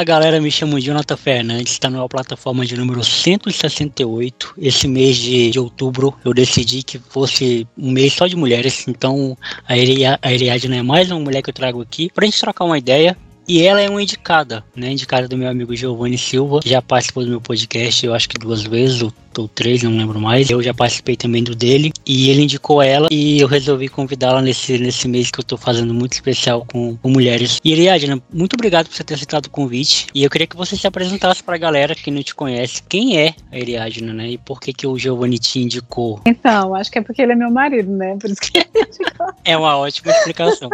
Fala galera, me chamo Jonathan Fernandes, está na plataforma de número 168. Esse mês de, de, outubro eu decidi que fosse um mês só de mulheres, então a Ariadne é mais uma mulher que eu trago aqui para gente trocar uma ideia e ela é uma indicada, né? Indicada do meu amigo Giovanni Silva, que já participou do meu podcast, eu acho que duas vezes, ou, ou três, não lembro mais. Eu já participei também do dele. E ele indicou ela e eu resolvi convidá-la nesse, nesse mês que eu tô fazendo muito especial com, com mulheres. E Ariadna, muito obrigado por você ter aceitado o convite. E eu queria que você se apresentasse pra galera que não te conhece. Quem é a Ariadna, né? E por que, que o Giovanni te indicou? Então, acho que é porque ele é meu marido, né? Por isso que ele indicou. É uma ótima explicação.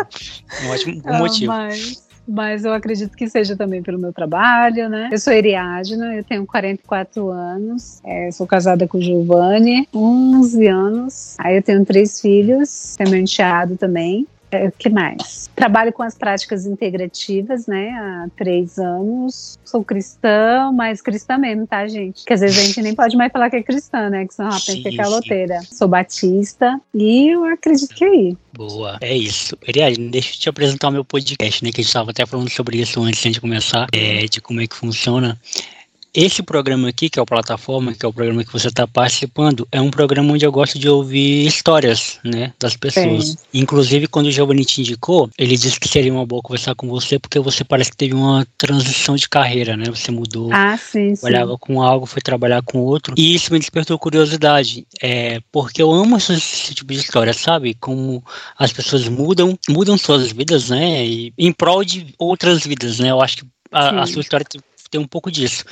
Um ótimo um motivo. Mas mas eu acredito que seja também pelo meu trabalho, né? Eu sou Eriadna, eu tenho 44 anos, é, sou casada com o Giovanni, 11 anos, aí eu tenho três filhos, tenho meu enteado também, é, que mais? Trabalho com as práticas integrativas, né, há três anos. Sou cristã, mas cristã mesmo, tá, gente? Que às vezes a gente nem pode mais falar que é cristã, né? Que senão ela pensa que é caloteira. Sou batista e eu acredito que é aí. Boa, é isso. Ariadne, deixa eu te apresentar o meu podcast, né? Que a gente estava até falando sobre isso antes de começar, é, de como é que funciona. Esse programa aqui, que é o Plataforma, que é o programa que você está participando, é um programa onde eu gosto de ouvir histórias, né, das pessoas. Sim. Inclusive, quando o Giovanni te indicou, ele disse que seria uma boa conversar com você, porque você parece que teve uma transição de carreira, né? Você mudou, ah, sim, trabalhava sim. com algo, foi trabalhar com outro. E isso me despertou curiosidade, é, porque eu amo esse, esse tipo de história, sabe? Como as pessoas mudam, mudam suas vidas, né? E, em prol de outras vidas, né? Eu acho que a, a sua história tem um pouco disso.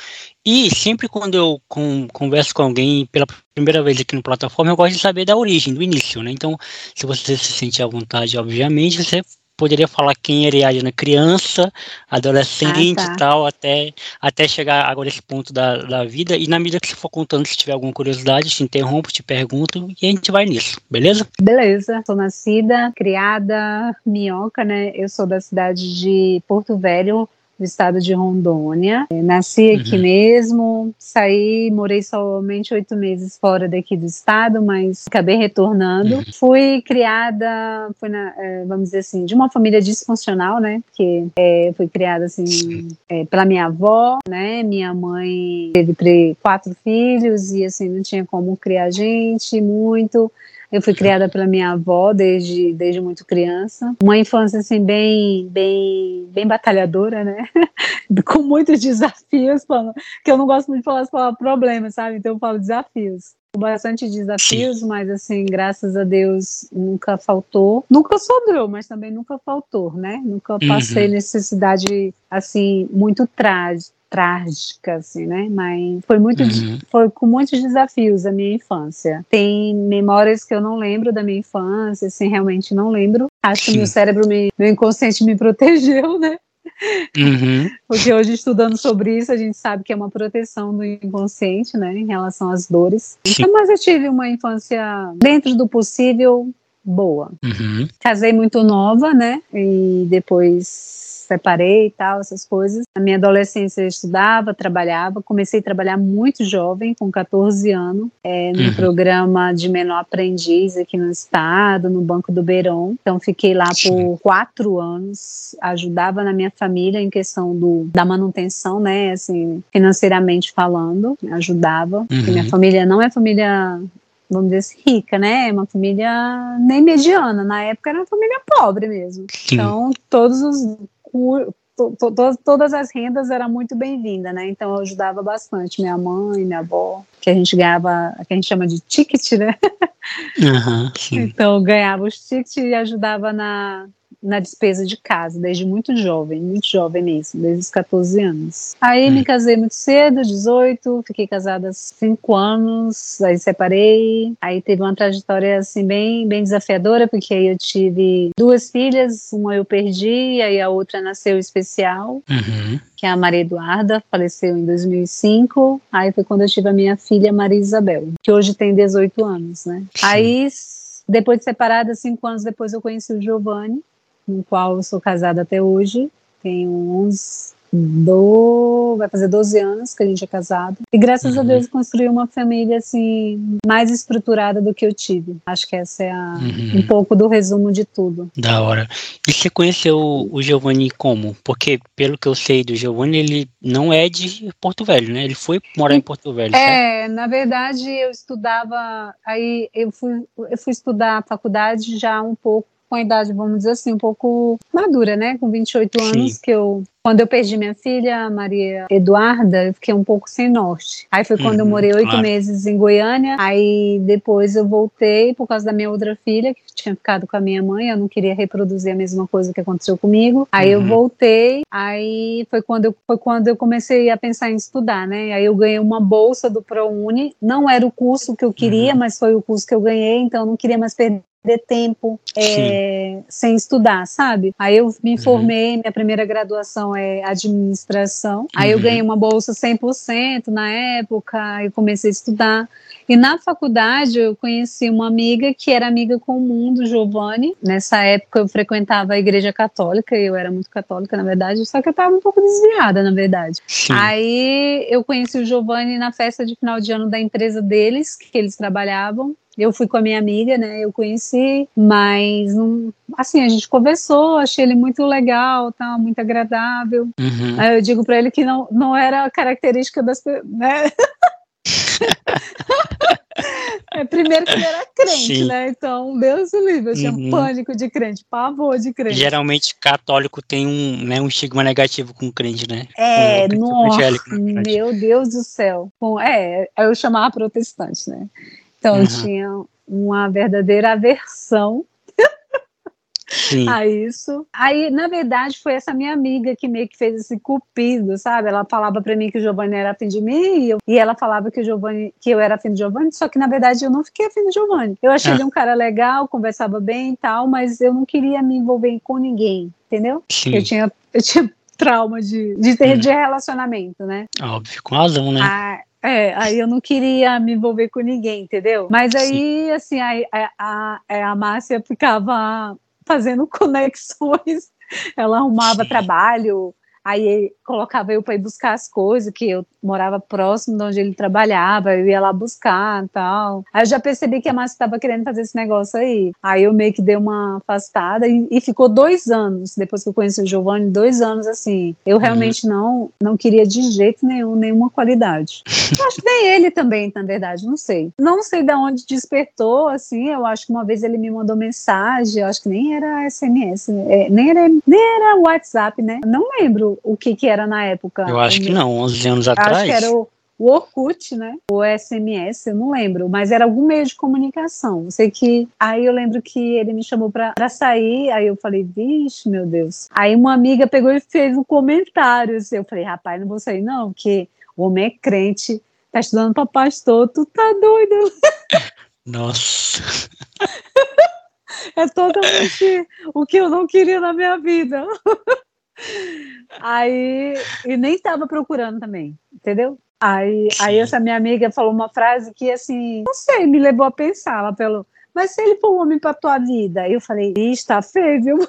E sempre quando eu com, converso com alguém pela primeira vez aqui no plataforma, eu gosto de saber da origem, do início, né? Então, se você se sentir à vontade, obviamente, você poderia falar quem era Ariadna criança, adolescente ah, tá. e tal, até, até chegar agora esse ponto da, da vida. E na medida que você for contando, se tiver alguma curiosidade, te interrompo, te pergunto e a gente vai nisso, beleza? Beleza. Sou nascida, criada, minhoca, né? Eu sou da cidade de Porto Velho, do estado de Rondônia. É, nasci aqui uhum. mesmo, saí, morei somente oito meses fora daqui do estado, mas acabei retornando. Uhum. Fui criada, fui na, é, vamos dizer assim, de uma família disfuncional, né? Porque é, fui criada assim é, pela minha avó, né? Minha mãe teve três, quatro filhos e assim não tinha como criar gente muito. Eu fui criada pela minha avó desde, desde muito criança. Uma infância assim bem bem bem batalhadora, né? Com muitos desafios, que eu não gosto muito de falar as palavras problemas, sabe? Então eu falo desafios bastante desafios, mas assim, graças a Deus nunca faltou. Nunca sobrou, mas também nunca faltou, né? Nunca passei uhum. necessidade assim muito trágica trágica, assim, né? Mas foi muito, uhum. foi com muitos desafios a minha infância. Tem memórias que eu não lembro da minha infância, assim, realmente não lembro. Acho Sim. que meu cérebro, me, meu inconsciente me protegeu, né? Uhum. Porque hoje, estudando sobre isso, a gente sabe que é uma proteção do inconsciente, né, em relação às dores. Então, mas eu tive uma infância, dentro do possível, boa. Uhum. Casei muito nova, né, e depois separei e tal, essas coisas. Na minha adolescência eu estudava, trabalhava, comecei a trabalhar muito jovem, com 14 anos, é, no uhum. programa de menor aprendiz aqui no estado, no Banco do Beirão. Então fiquei lá por quatro anos, ajudava na minha família em questão do, da manutenção, né, assim, financeiramente falando, ajudava. Uhum. Minha família não é família vamos dizer assim, rica, né? É uma família nem mediana. Na época era uma família pobre mesmo. Então, todos os to, to, todas as rendas era muito bem-vinda, né? Então eu ajudava bastante minha mãe, minha avó, que a gente ganhava, que a gente chama de ticket, né? Uhum, então eu ganhava os tickets e ajudava na na despesa de casa, desde muito jovem, muito jovem mesmo, desde os 14 anos. Aí hum. me casei muito cedo, 18, fiquei casada 5 anos, aí separei, aí teve uma trajetória assim bem, bem desafiadora, porque aí eu tive duas filhas, uma eu perdi, aí a outra nasceu especial. Uhum que é a Maria Eduarda, faleceu em 2005. Aí foi quando eu tive a minha filha Maria Isabel, que hoje tem 18 anos, né? Sim. Aí, depois de separada, cinco anos depois, eu conheci o Giovanni, com o qual eu sou casada até hoje. Tenho 11, do, vai fazer 12 anos que a gente é casado. E graças uhum. a Deus construí uma família assim mais estruturada do que eu tive. Acho que essa é a, uhum. um pouco do resumo de tudo. Da hora. E você conheceu o Giovanni como? Porque pelo que eu sei do Giovanni, ele não é de Porto Velho, né? Ele foi morar em Porto Velho. É, certo? na verdade eu estudava, aí eu fui, eu fui estudar a faculdade já um pouco com a idade, vamos dizer assim, um pouco madura, né? Com 28 anos, Sim. que eu quando eu perdi minha filha, Maria Eduarda, eu fiquei um pouco sem norte. Aí foi quando uhum, eu morei oito claro. meses em Goiânia. Aí depois eu voltei por causa da minha outra filha, que tinha ficado com a minha mãe. Eu não queria reproduzir a mesma coisa que aconteceu comigo. Aí uhum. eu voltei. Aí foi quando, eu, foi quando eu comecei a pensar em estudar, né? Aí eu ganhei uma bolsa do ProUni. Não era o curso que eu queria, uhum. mas foi o curso que eu ganhei. Então eu não queria mais perder de tempo é, sem estudar, sabe? Aí eu me uhum. formei, minha primeira graduação é administração. Uhum. Aí eu uhum. ganhei uma bolsa 100% na época, e comecei a estudar. E na faculdade eu conheci uma amiga que era amiga comum do Giovanni. Nessa época eu frequentava a igreja católica, eu era muito católica, na verdade, só que eu estava um pouco desviada, na verdade. Sim. Aí eu conheci o Giovanni na festa de final de ano da empresa deles, que eles trabalhavam. Eu fui com a minha amiga, né? Eu conheci, mas não, assim a gente conversou, achei ele muito legal, tá, muito agradável. Uhum. Aí eu digo para ele que não, não era característica das, né? É, primeiro que ele era crente, Sim. né? Então, Deus o livre, eu tinha uhum. pânico de crente, pavor de crente. Geralmente, católico tem um, né, um estigma negativo com crente, né? É, nossa, meu Deus do céu. Bom, é, eu chamava protestante, né? Então uhum. tinha uma verdadeira aversão Sim. a isso. Aí, na verdade, foi essa minha amiga que meio que fez esse cupido, sabe? Ela falava para mim que o Giovanni era afim de mim e, eu, e, ela falava que o Giovanni, que eu era afim de Giovanni, só que na verdade eu não fiquei afim de Giovanni. Eu achei ah. ele um cara legal, conversava bem e tal, mas eu não queria me envolver com ninguém, entendeu? Sim. Eu tinha eu tinha trauma de, de ter hum. de relacionamento, né? Óbvio, com razão, né? Ah, é, aí eu não queria me envolver com ninguém, entendeu? Mas aí, Sim. assim, a, a, a, é, a Márcia ficava fazendo conexões, ela arrumava Sim. trabalho, aí colocava eu para ir buscar as coisas, que eu morava próximo de onde ele trabalhava, eu ia lá buscar e tal. Aí eu já percebi que a Márcia estava querendo fazer esse negócio aí. Aí eu meio que dei uma afastada e, e ficou dois anos, depois que eu conheci o Giovanni, dois anos assim. Eu realmente uhum. não, não queria de jeito nenhum, nenhuma qualidade. eu acho que nem ele também, na verdade, não sei. Não sei de onde despertou, assim, eu acho que uma vez ele me mandou mensagem, eu acho que nem era SMS, é, nem, era, nem era WhatsApp, né? Não lembro o que que era na época. Eu acho que não, 11 anos atrás. Acho que era o, o Orkut, né? O SMS, eu não lembro, mas era algum meio de comunicação. Sei que aí eu lembro que ele me chamou pra, pra sair, aí eu falei, vixe, meu Deus. Aí uma amiga pegou e fez um comentário. Assim, eu falei, rapaz, não vou sair, não, porque o homem é crente, tá estudando pra pastor, tu tá doido. Nossa. é totalmente o que eu não queria na minha vida. Aí, e nem estava procurando também, entendeu? Aí, aí essa minha amiga falou uma frase que, assim, não sei, me levou a pensar. Ela falou, mas se ele for um homem para tua vida? Eu falei, está feio, viu?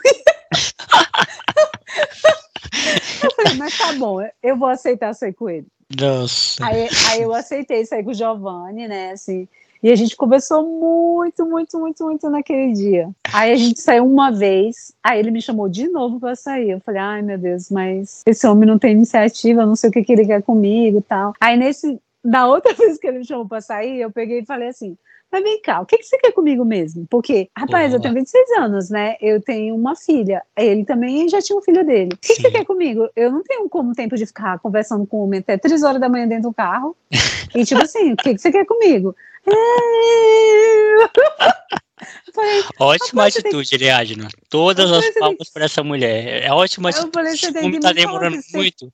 eu falei, mas tá bom, eu vou aceitar sair com ele. Nossa. Aí, aí eu aceitei sair com o Giovanni, né, assim, e a gente conversou muito, muito, muito, muito naquele dia. Aí a gente saiu uma vez, aí ele me chamou de novo para sair. Eu falei, ai meu Deus, mas esse homem não tem iniciativa, não sei o que, que ele quer comigo e tal. Aí nesse, da outra vez que ele me chamou para sair, eu peguei e falei assim: mas vem cá, o que, que você quer comigo mesmo? Porque, rapaz, eu tenho 26 anos, né? Eu tenho uma filha. Ele também já tinha um filho dele. O que, que você quer comigo? Eu não tenho como tempo de ficar conversando com o homem até 3 horas da manhã dentro do carro. e tipo assim, o que, que você quer comigo? Falei, ótima atitude, que... Eliadna. Todas as palmas para essa mulher. É ótima atitude. Falei, você Como está demorando muito,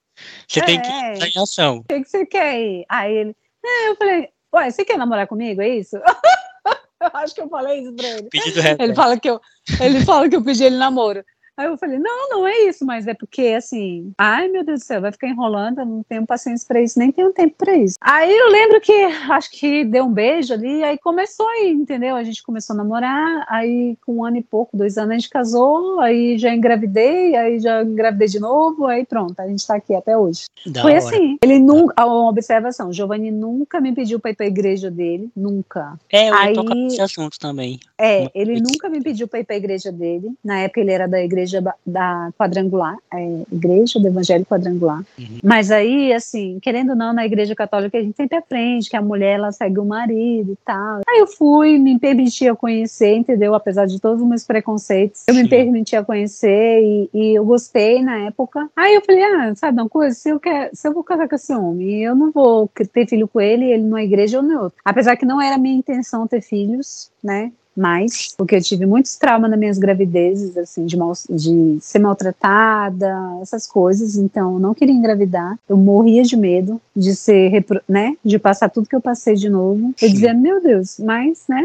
você é, tem que estar em ação. O que, que você quer ir? Aí ele, é, eu falei, ué, você quer namorar comigo? É isso? eu acho que eu falei isso pra ele. Pedido ele fala que eu, ele fala que eu pedi ele namoro. Aí eu falei, não, não é isso, mas é porque, assim, ai meu Deus do céu, vai ficar enrolando, eu não tenho paciência para isso, nem tenho tempo para isso. Aí eu lembro que, acho que deu um beijo ali, aí começou aí, entendeu? A gente começou a namorar, aí com um ano e pouco, dois anos a gente casou, aí já engravidei, aí já engravidei de novo, aí pronto, a gente tá aqui até hoje. Da Foi hora. assim, ele nunca, uma observação, Giovanni nunca me pediu para ir pra igreja dele, nunca. É, eu aí, tocar esse assunto também. É, ele nunca me pediu para ir pra igreja dele, na época ele era da igreja igreja da quadrangular, é, igreja do Evangelho quadrangular. Uhum. Mas aí, assim, querendo ou não, na igreja católica a gente sempre aprende que a mulher ela segue o marido e tal. Aí eu fui, me permitia conhecer, entendeu? Apesar de todos os meus preconceitos, eu Sim. me permitia conhecer e, e, eu gostei na época. Aí eu falei, ah, sabe uma coisa? Se eu, quer, se eu vou casar com esse homem, eu não vou ter filho com ele, ele numa igreja ou no outro. Apesar que não era minha intenção ter filhos, né? Mais, porque eu tive muitos traumas nas minhas gravidezes, assim, de, mal, de ser maltratada, essas coisas, então eu não queria engravidar, eu morria de medo de ser, né, de passar tudo que eu passei de novo. Eu dizia, meu Deus, mas, né,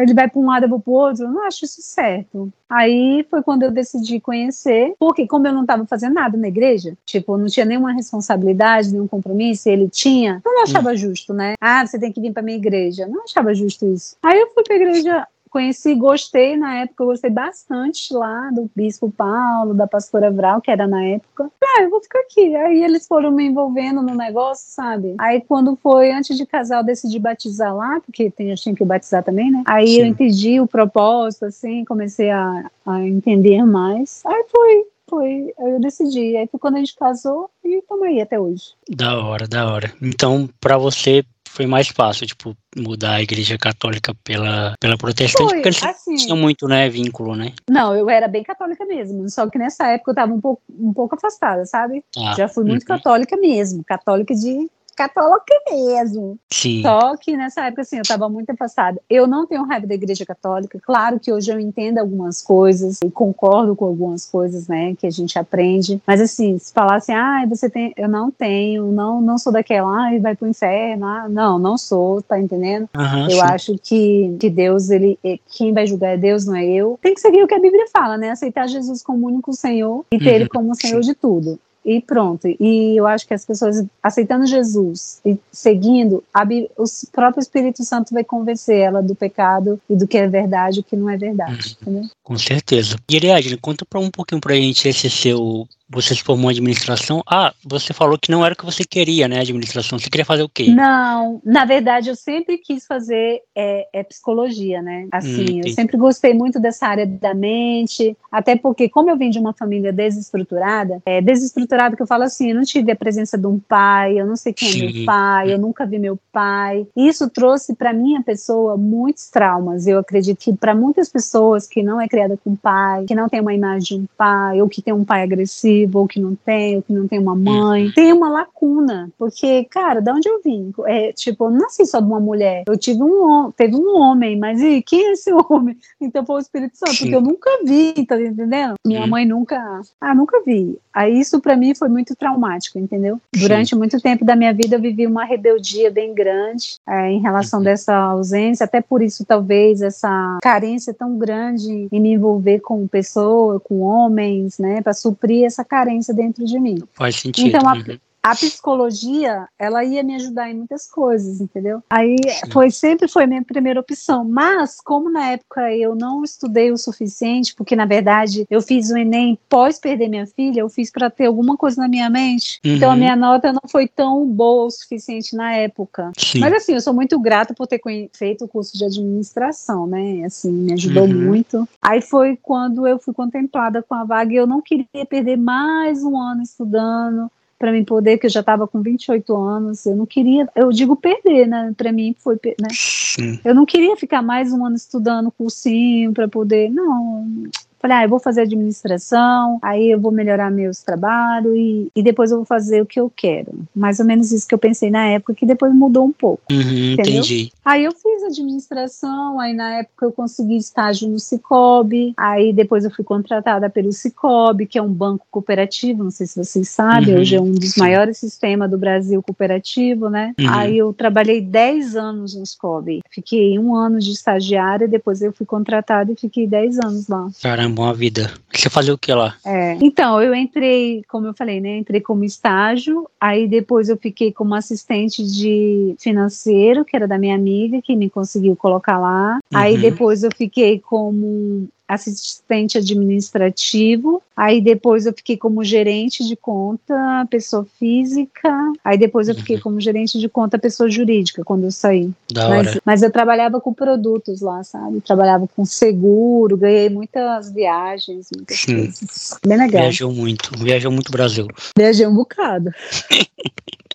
ele vai para um lado, eu vou para o outro, eu não acho isso certo. Aí foi quando eu decidi conhecer, porque como eu não estava fazendo nada na igreja, tipo, não tinha nenhuma responsabilidade, nenhum compromisso, ele tinha, eu não achava justo, né? Ah, você tem que vir para minha igreja. Não achava justo isso. Aí eu fui para a igreja conheci, gostei na época, eu gostei bastante lá do Bispo Paulo, da Pastora Vral, que era na época. Ah, eu vou ficar aqui. Aí eles foram me envolvendo no negócio, sabe? Aí quando foi antes de casar, eu decidi batizar lá, porque tem, eu tinha que batizar também, né? Aí Sim. eu entendi o propósito, assim, comecei a, a entender mais. Aí foi, foi, eu decidi. Aí foi quando a gente casou e estamos aí até hoje. Da hora, da hora. Então, para você foi mais fácil, tipo, mudar a igreja católica pela, pela protestante, foi, porque eles assim, tinham muito, né, vínculo, né? Não, eu era bem católica mesmo, só que nessa época eu tava um pouco, um pouco afastada, sabe? Ah, Já fui muito uhum. católica mesmo, católica de católica mesmo. Sim. Só que nessa época, assim, eu estava muito afastada. Eu não tenho raiva da igreja católica. Claro que hoje eu entendo algumas coisas e concordo com algumas coisas, né, que a gente aprende. Mas, assim, se falar assim, ah, você tem. Eu não tenho, não, não sou daquela, ah, vai pro inferno. Ah, não, não sou, tá entendendo? Uhum, eu sim. acho que, que Deus, ele. É, quem vai julgar é Deus, não é eu. Tem que seguir o que a Bíblia fala, né? Aceitar Jesus como único Senhor e ter uhum, Ele como Senhor sim. de tudo e pronto. E eu acho que as pessoas aceitando Jesus e seguindo, a, o próprio Espírito Santo vai convencer ela do pecado e do que é verdade e o que não é verdade. Uhum. Com certeza. E Ariadne, conta pra um pouquinho pra gente esse seu você se formou em administração. Ah, você falou que não era o que você queria, né? Administração. Você queria fazer o quê? Não, na verdade, eu sempre quis fazer é, é psicologia, né? Assim, hum, eu sempre gostei muito dessa área da mente, até porque, como eu vim de uma família desestruturada, é, desestruturada que eu falo assim, eu não tive a presença de um pai, eu não sei quem Sim. é meu pai, eu nunca vi meu pai. Isso trouxe para minha pessoa muitos traumas. Eu acredito que para muitas pessoas que não é criada com pai, que não tem uma imagem de um pai, ou que tem um pai agressivo, ou que não tem, ou que não tem uma mãe. Tem uma lacuna, porque, cara, de onde eu vim? É, tipo, eu não nasci só de uma mulher. Eu tive um teve um homem, mas e quem é esse homem? Então foi o Espírito Santo, Sim. porque eu nunca vi, tá entendendo? Minha mãe nunca, ah, nunca vi. Aí isso para mim foi muito traumático, entendeu? Durante Sim. muito tempo da minha vida eu vivi uma rebeldia bem grande é, em relação uhum. dessa ausência, até por isso talvez essa carência tão grande em me envolver com pessoas, com homens, né, para suprir essa carência dentro de mim. Faz sentido. Então, a, uhum a psicologia, ela ia me ajudar em muitas coisas, entendeu? Aí Sim. foi sempre foi minha primeira opção, mas como na época eu não estudei o suficiente, porque na verdade eu fiz o ENEM pós perder minha filha, eu fiz para ter alguma coisa na minha mente. Uhum. Então a minha nota não foi tão boa o suficiente na época. Sim. Mas assim, eu sou muito grata por ter feito o curso de administração, né? Assim, me ajudou uhum. muito. Aí foi quando eu fui contemplada com a vaga e eu não queria perder mais um ano estudando para mim poder, que eu já estava com 28 anos, eu não queria, eu digo perder, né? Para mim foi, né? Sim. Eu não queria ficar mais um ano estudando cursinho para poder, não, Falei, ah, eu vou fazer administração, aí eu vou melhorar meus trabalhos e, e depois eu vou fazer o que eu quero. Mais ou menos isso que eu pensei na época, que depois mudou um pouco. Uhum, entendi. Aí eu fiz administração, aí na época eu consegui estágio no Cicobi, aí depois eu fui contratada pelo Cicobi, que é um banco cooperativo, não sei se vocês sabem, uhum, hoje é um dos sim. maiores sistemas do Brasil cooperativo, né? Uhum. Aí eu trabalhei 10 anos no Cicobi. Fiquei um ano de estagiária, depois eu fui contratada e fiquei 10 anos lá. Caramba, uma vida. Você fazia o que lá? É. Então, eu entrei, como eu falei, né? Entrei como estágio, aí depois eu fiquei como assistente de financeiro, que era da minha amiga, que me conseguiu colocar lá. Uhum. Aí depois eu fiquei como assistente administrativo, aí depois eu fiquei como gerente de conta, pessoa física, aí depois eu fiquei uhum. como gerente de conta, pessoa jurídica, quando eu saí. Da mas, hora. mas eu trabalhava com produtos lá, sabe? Trabalhava com seguro, ganhei muitas viagens, muitas Sim. coisas. Bem legal. Viajou muito, viajou muito Brasil. Viajei um bocado.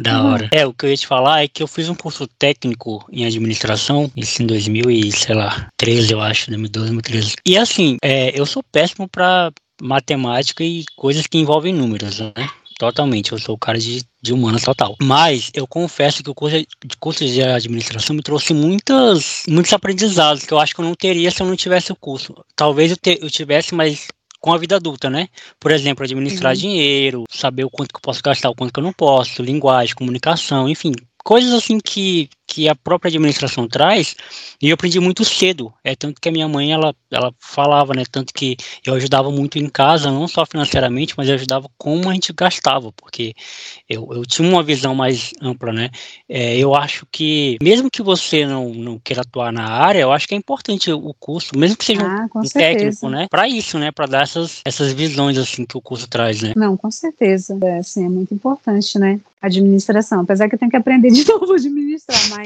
Da hora. É, o que eu ia te falar é que eu fiz um curso técnico em administração, isso em 2000 e, sei lá, 13, eu acho, 2012, 2013. E assim, é, eu sou péssimo para matemática e coisas que envolvem números, né? Totalmente, eu sou o cara de, de humanas total. Mas eu confesso que o curso de, curso de administração me trouxe muitas, muitos aprendizados que eu acho que eu não teria se eu não tivesse o curso. Talvez eu, te, eu tivesse, mas com a vida adulta, né? Por exemplo, administrar uhum. dinheiro, saber o quanto que eu posso gastar, o quanto que eu não posso, linguagem, comunicação, enfim, coisas assim que, que a própria administração traz, e eu aprendi muito cedo. É tanto que a minha mãe ela, ela falava, né? Tanto que eu ajudava muito em casa, não só financeiramente, mas eu ajudava como a gente gastava, porque eu, eu tinha uma visão mais ampla, né? É, eu acho que, mesmo que você não, não queira atuar na área, eu acho que é importante o curso, mesmo que seja ah, um, um técnico, né? Para isso, né? Para dar essas, essas visões assim que o curso traz, né? Não, com certeza. É, assim, é muito importante, né? Administração. Apesar que eu tenho que aprender de novo a administrar, mas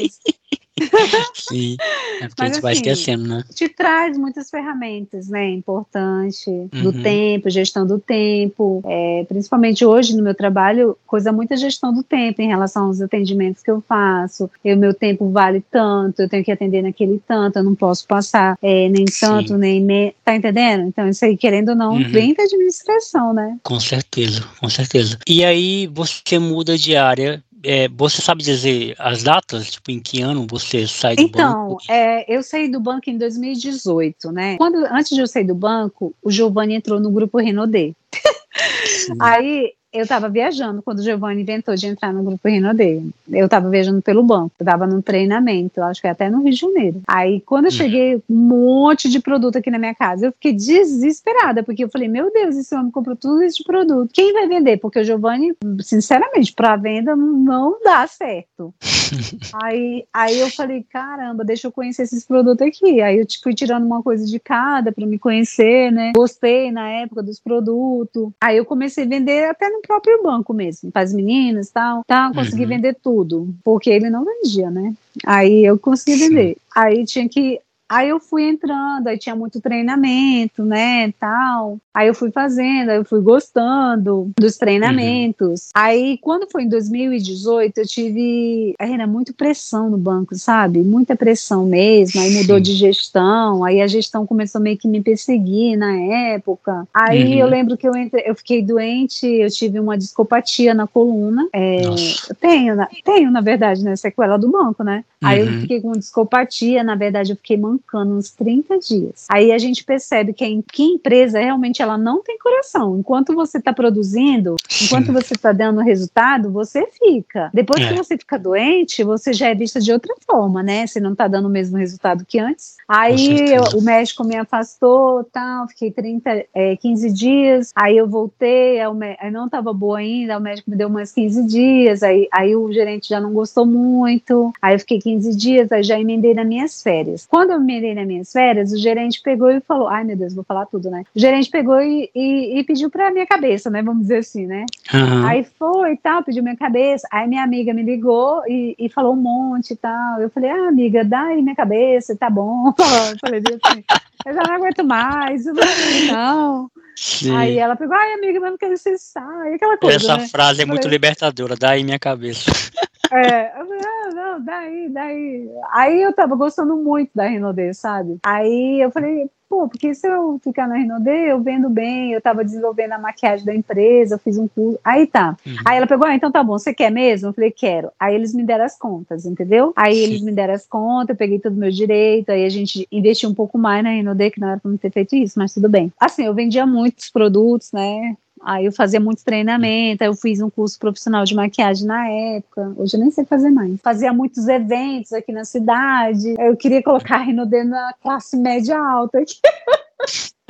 Sim, é porque Mas, a gente vai assim, esquecendo, né? Te traz muitas ferramentas, né? Importante, do uhum. tempo, gestão do tempo. É, principalmente hoje no meu trabalho, coisa muita gestão do tempo em relação aos atendimentos que eu faço. O meu tempo vale tanto, eu tenho que atender naquele tanto, eu não posso passar é, nem tanto, Sim. nem me... Tá entendendo? Então, isso aí, querendo ou não, uhum. vem da administração, né? Com certeza, com certeza. E aí você muda de área é, você sabe dizer as datas, tipo, em que ano você sai do então, banco? Então, é, eu saí do banco em 2018, né? Quando, antes de eu sair do banco, o Giovanni entrou no grupo Renaudet. Aí eu estava viajando quando o Giovanni inventou de entrar no grupo Renaudet. Eu estava viajando pelo banco, eu estava num treinamento, acho que até no Rio de Janeiro. Aí, quando eu cheguei, um monte de produto aqui na minha casa, eu fiquei desesperada, porque eu falei, meu Deus, esse homem comprou tudo isso de produto. Quem vai vender? Porque o Giovanni, sinceramente, para venda não dá certo. aí, aí eu falei, caramba, deixa eu conhecer esses produtos aqui. Aí eu tipo, fui tirando uma coisa de cada para me conhecer, né? Gostei na época dos produtos. Aí eu comecei a vender até no próprio banco mesmo, para as meninas e tal, tal, consegui uhum. vender tudo, porque ele não vendia, né? Aí eu consegui vender. Aí tinha que Aí eu fui entrando, aí tinha muito treinamento, né, tal. Aí eu fui fazendo, aí eu fui gostando dos treinamentos. Uhum. Aí quando foi em 2018, eu tive, era muito pressão no banco, sabe? Muita pressão mesmo. Aí mudou Sim. de gestão, aí a gestão começou meio que me perseguir na época. Aí uhum. eu lembro que eu entrei, eu fiquei doente, eu tive uma discopatia na coluna. É, tenho, na, tenho na verdade, né, sequela do banco, né? Aí uhum. eu fiquei com discopatia, na verdade eu fiquei mancando uns 30 dias. Aí a gente percebe que a, que empresa realmente ela não tem coração. Enquanto você está produzindo, enquanto você está dando resultado, você fica. Depois é. que você fica doente, você já é vista de outra forma, né? Você não está dando o mesmo resultado que antes. Aí eu, o médico me afastou, tal, fiquei 30, é, 15 dias, aí eu voltei, aí, aí não estava boa ainda, o médico me deu mais 15 dias, aí, aí o gerente já não gostou muito, aí eu fiquei 15 dias, aí já emendei nas minhas férias. Quando eu emendei nas minhas férias, o gerente pegou e falou, ai meu Deus, vou falar tudo, né? O gerente pegou e, e, e pediu pra minha cabeça, né? Vamos dizer assim, né? Uhum. Aí foi e tal, pediu minha cabeça. Aí minha amiga me ligou e, e falou um monte e tal. Eu falei, ah, amiga, dá aí minha cabeça, tá bom. Eu falei assim, eu já não aguento mais, eu não. Sim. Aí ela pegou, ai, amiga, mas não quero que você saia, aquela coisa. Essa né? frase é muito libertadora, dá aí minha cabeça. É, eu falei, ah, não, daí, daí. Aí eu tava gostando muito da Rinode, sabe? Aí eu falei, pô, porque se eu ficar na Rinode, eu vendo bem, eu tava desenvolvendo a maquiagem da empresa, eu fiz um curso. Aí tá. Uhum. Aí ela pegou, ah, então tá bom, você quer mesmo? Eu falei, quero. Aí eles me deram as contas, entendeu? Aí Sim. eles me deram as contas, eu peguei todo o meu direito, aí a gente investiu um pouco mais na Rinode, que não era pra não ter feito isso, mas tudo bem. Assim, eu vendia muitos produtos, né? Aí eu fazia muito treinamento, aí eu fiz um curso profissional de maquiagem na época. Hoje eu nem sei fazer mais. Fazia muitos eventos aqui na cidade. Eu queria colocar a Renaudet na classe média alta aqui.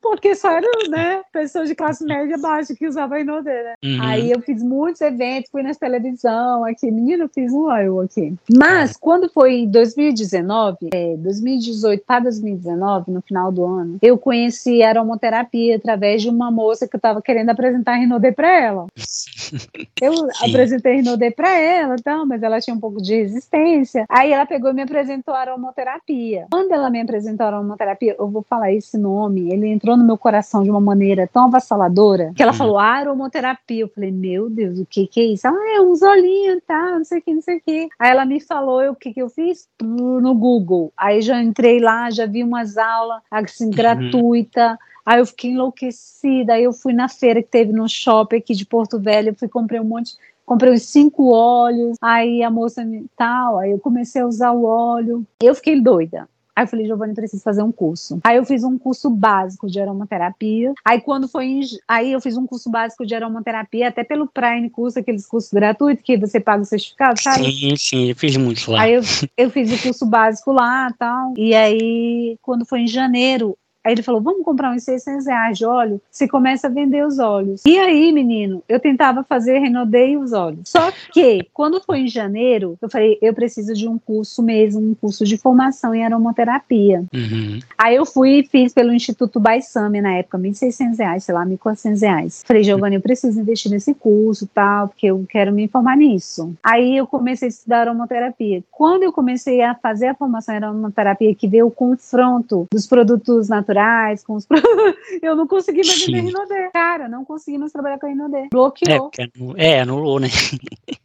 Porque só eram, né, pessoas de classe média baixa que usavam a Inodê, né? Uhum. Aí eu fiz muitos eventos, fui na televisão aqui. Menina, eu fiz um oil aqui. Mas quando foi em 2019, é, 2018 para 2019, no final do ano, eu conheci a aromoterapia através de uma moça que eu tava querendo apresentar a Rinodê para ela. eu Sim. apresentei a Rinodê para ela, então, mas ela tinha um pouco de resistência. Aí ela pegou e me apresentou a aromoterapia. Quando ela me apresentou a aromoterapia, eu vou falar esse nome ele entrou no meu coração de uma maneira tão avassaladora que ela hum. falou aromoterapia. Eu falei, meu Deus, o que que é isso? Ah, é uns olhinhos, tá, não sei o que, não sei o que. Aí ela me falou o que que eu fiz no Google. Aí já entrei lá, já vi umas aulas assim uhum. gratuita. Aí eu fiquei enlouquecida. Aí eu fui na feira que teve no shopping aqui de Porto Velho, eu fui comprei um monte comprei os cinco óleos, aí a moça me tal, aí eu comecei a usar o óleo. Eu fiquei doida. Aí eu falei, Giovanni, preciso fazer um curso. Aí eu fiz um curso básico de aromaterapia. Aí quando foi em, aí eu fiz um curso básico de aromaterapia, até pelo Prime curso, aqueles cursos gratuitos que você paga o certificado, sabe? Sim, sim, eu fiz muitos lá. Aí eu, eu fiz o curso básico lá, tal. E aí quando foi em janeiro, Aí ele falou: vamos comprar uns 600 reais de óleo. Você começa a vender os óleos. E aí, menino, eu tentava fazer Renaudet e os óleos. Só que, quando foi em janeiro, eu falei: eu preciso de um curso mesmo, um curso de formação em aromaterapia. Uhum. Aí eu fui e fiz pelo Instituto Baissame na época, 1.600 reais, sei lá, 1.400 reais. Falei: Giovanni, eu preciso investir nesse curso tal, porque eu quero me informar nisso. Aí eu comecei a estudar aromaterapia. Quando eu comecei a fazer a formação em aromaterapia, que veio o confronto dos produtos naturais naturais, com os eu não consegui mais vender Rinodê. Cara, não consegui mais trabalhar com a Rinodê. Bloqueou. É, é, anulou, né?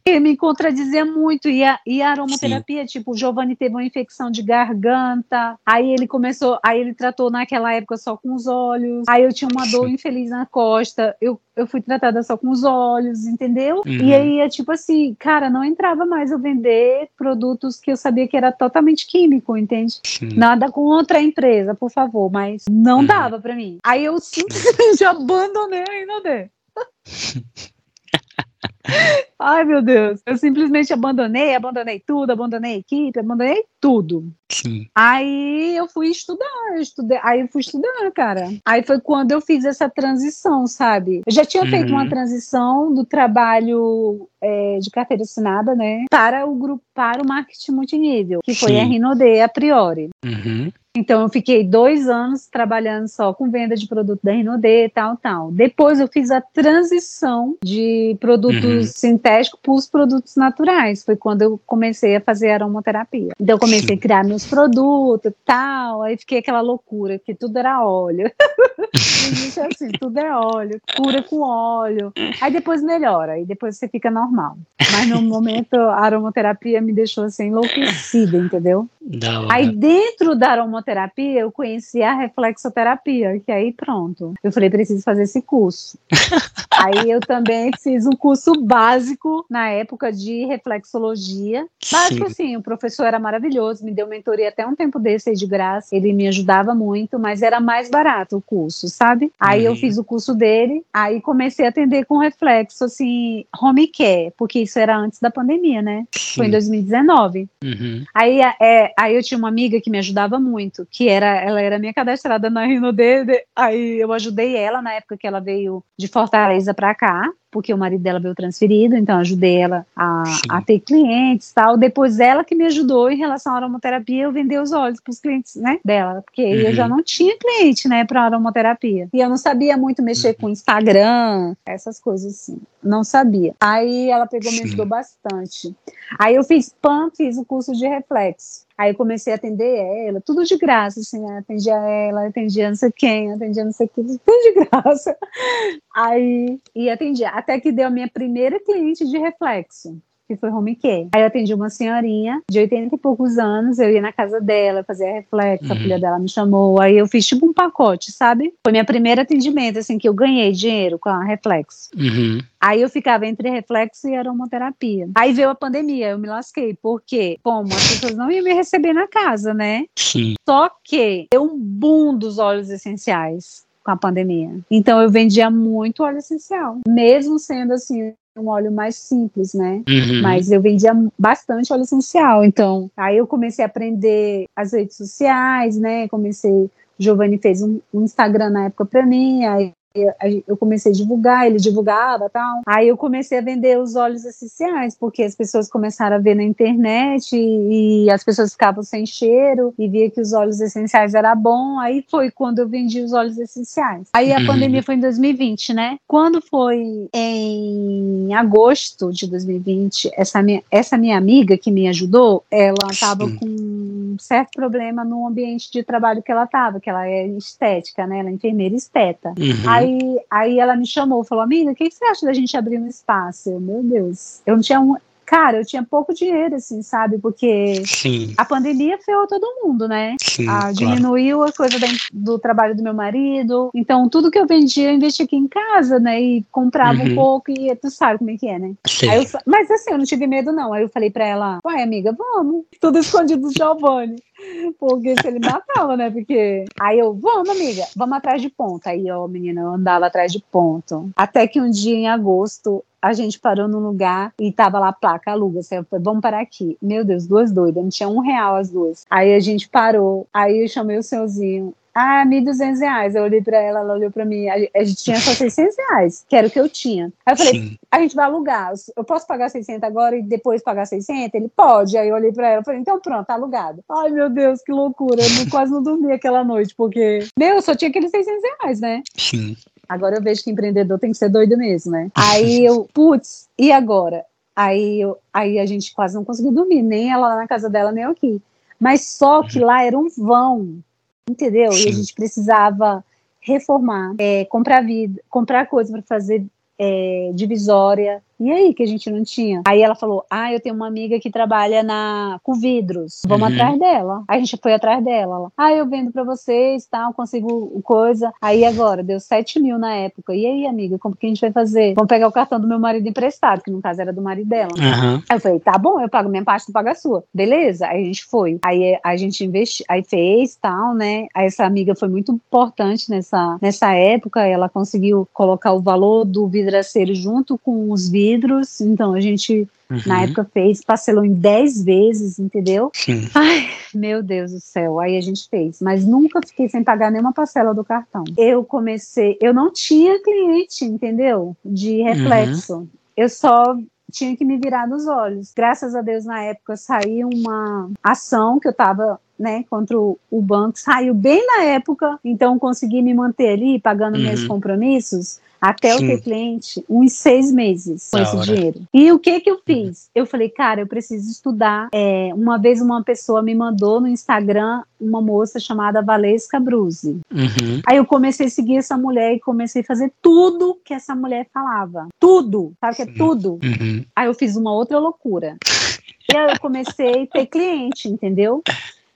Ele me contradizia muito. E a, e a aromaterapia, Sim. tipo, o Giovanni teve uma infecção de garganta, aí ele começou, aí ele tratou naquela época só com os olhos, aí eu tinha uma dor infeliz na costa, eu, eu fui tratada só com os olhos, entendeu? Uhum. E aí é tipo assim, cara, não entrava mais eu vender produtos que eu sabia que era totalmente químico, entende? Sim. Nada contra a empresa, por favor, mas não uhum. dava para mim. Aí eu simplesmente abandonei a Inodê. Ai, meu Deus. Eu simplesmente abandonei, abandonei tudo, abandonei a equipe, abandonei tudo. Sim. Aí eu fui estudar, eu estudei, aí eu fui estudar, cara. Aí foi quando eu fiz essa transição, sabe? Eu já tinha uhum. feito uma uhum. transição do trabalho é, de carteira assinada, né, para o grupo, para o marketing multinível, que foi Sim. a Rinode a priori. Uhum. Então, eu fiquei dois anos trabalhando só com venda de produto da Rinode, tal, tal. Depois, eu fiz a transição de produtos uhum. Sintéticos para os produtos naturais. Foi quando eu comecei a fazer aromaterapia. Então, eu comecei Sim. a criar meus produtos tal. Aí, fiquei aquela loucura, que tudo era óleo. É assim, tudo é óleo, cura com óleo. Aí, depois melhora, aí depois você fica normal. Mas, no momento, a aromaterapia me deixou assim, enlouquecida, entendeu? Aí, dentro da aromaterapia, terapia, eu conheci a reflexoterapia, que aí pronto. Eu falei, preciso fazer esse curso. aí eu também fiz um curso básico na época de reflexologia. Básico, Sim. assim, o professor era maravilhoso, me deu mentoria até um tempo desse aí de graça. Ele me ajudava muito, mas era mais barato o curso, sabe? Aí uhum. eu fiz o curso dele, aí comecei a atender com reflexo, assim, home care, porque isso era antes da pandemia, né? Sim. Foi em 2019. Uhum. Aí, é, aí eu tinha uma amiga que me ajudava muito que era, ela era minha cadastrada na Rinode, aí eu ajudei ela na época que ela veio de Fortaleza para cá, porque o marido dela veio transferido, então ajudei ela a, a, ter clientes tal. Depois ela que me ajudou em relação à aromaterapia, eu vender os olhos para os clientes, né, dela, porque uhum. eu já uhum. não tinha cliente, né, para aromaterapia. E eu não sabia muito mexer uhum. com Instagram, essas coisas assim. Não sabia. Aí ela pegou me ajudou bastante. Aí eu fiz PAN, fiz o curso de reflexo. Aí eu comecei a atender ela, tudo de graça, assim, né? atendia ela, atendia não sei quem, atendia não sei quem, tudo de graça. Aí, e atendia, até que deu a minha primeira cliente de reflexo. que foi home care. Aí eu atendi uma senhorinha de 80 e poucos anos, eu ia na casa dela, fazia reflexo, uhum. a filha dela me chamou, aí eu fiz tipo um pacote, sabe? Foi minha primeira atendimento, assim, que eu ganhei dinheiro com a reflexo. Uhum. Aí eu ficava entre reflexo e aromaterapia. Aí veio a pandemia, eu me lasquei, porque, como as pessoas não iam me receber na casa, né? Sim. Só que deu um boom dos óleos essenciais com a pandemia. Então eu vendia muito óleo essencial, mesmo sendo assim um óleo mais simples, né? Uhum. Mas eu vendia bastante óleo essencial. Então, aí eu comecei a aprender as redes sociais, né? Comecei Giovanni fez um, um Instagram na época para mim, aí eu comecei a divulgar, ele divulgava tal. Aí eu comecei a vender os óleos essenciais, porque as pessoas começaram a ver na internet e, e as pessoas ficavam sem cheiro e via que os óleos essenciais era bom. Aí foi quando eu vendi os óleos essenciais. Aí a uhum. pandemia foi em 2020, né? Quando foi em agosto de 2020, essa minha, essa minha amiga que me ajudou, ela estava com um certo problema no ambiente de trabalho que ela estava, que ela é estética, né? Ela é enfermeira esteta. Uhum. Aí Aí, aí ela me chamou, falou, amiga, o que, você acha da gente abrir um espaço? Eu, meu Deus, eu não tinha um, cara, eu tinha pouco dinheiro, assim, sabe? Porque Sim. a pandemia ferrou todo mundo, né? Sim, ah, diminuiu a coisa da, do trabalho do meu marido. Então, tudo que eu vendia, eu investia aqui em casa, né? E comprava uhum. um pouco e tu sabe como é que é, né? Eu, mas assim, eu não tive medo, não. Aí eu falei pra ela, uai, amiga, vamos. Tudo escondido do Giovanni. Porque se ele matava, né? Porque. Aí eu, vamos, amiga, vamos atrás de ponto. Aí, ó, menina, eu andava atrás de ponto. Até que um dia, em agosto, a gente parou num lugar e tava lá a placa, aluga. Você foi, vamos parar aqui. Meu Deus, duas doidas, não tinha um real as duas. Aí a gente parou, aí eu chamei o senhorzinho. Ah, 1.200 reais. Eu olhei pra ela, ela olhou pra mim. A gente tinha só 600 reais, que era o que eu tinha. Aí eu falei, Sim. a gente vai alugar. Eu posso pagar 600 agora e depois pagar 600? Ele pode. Aí eu olhei pra ela e falei, então pronto, tá alugado. Ai, meu Deus, que loucura. Eu quase não dormi aquela noite, porque, meu, só tinha aqueles 600 reais, né? Sim. Agora eu vejo que empreendedor tem que ser doido mesmo, né? Aí eu, putz, e agora? Aí, eu, aí a gente quase não conseguiu dormir, nem ela lá na casa dela, nem eu aqui. Mas só que lá era um vão, entendeu? E a gente precisava reformar, é, comprar vida, comprar coisa para fazer é, divisória, e aí, que a gente não tinha? Aí ela falou: Ah, eu tenho uma amiga que trabalha na com vidros. Vamos uhum. atrás dela. Aí a gente foi atrás dela. Ah, eu vendo pra vocês, tal, consigo coisa. Aí agora, deu 7 mil na época. E aí, amiga, como que a gente vai fazer? Vamos pegar o cartão do meu marido emprestado, que no caso era do marido dela. Uhum. Aí eu falei: Tá bom, eu pago minha parte, tu paga a sua. Beleza? Aí a gente foi. Aí a gente investiu, aí fez, tal, né? Aí essa amiga foi muito importante nessa, nessa época. Ela conseguiu colocar o valor do vidraceiro junto com os vidros vidros, então a gente uhum. na época fez, parcelou em 10 vezes, entendeu? Sim. Ai, meu Deus do céu, aí a gente fez, mas nunca fiquei sem pagar nenhuma parcela do cartão. Eu comecei, eu não tinha cliente, entendeu? De reflexo. Uhum. Eu só tinha que me virar nos olhos. Graças a Deus, na época, saiu uma ação que eu estava né, contra o, banco, saiu bem na época, então consegui me manter ali, pagando uhum. meus compromissos até Sim. eu ter cliente uns seis meses com da esse hora. dinheiro. E o que que eu fiz? Eu falei, cara, eu preciso estudar. É, uma vez uma pessoa me mandou no Instagram uma moça chamada Valesca Bruzi. Uhum. Aí eu comecei a seguir essa mulher e comecei a fazer tudo que essa mulher falava. Tudo, sabe que é tudo? Uhum. Aí eu fiz uma outra loucura. E aí eu comecei a ter cliente, entendeu?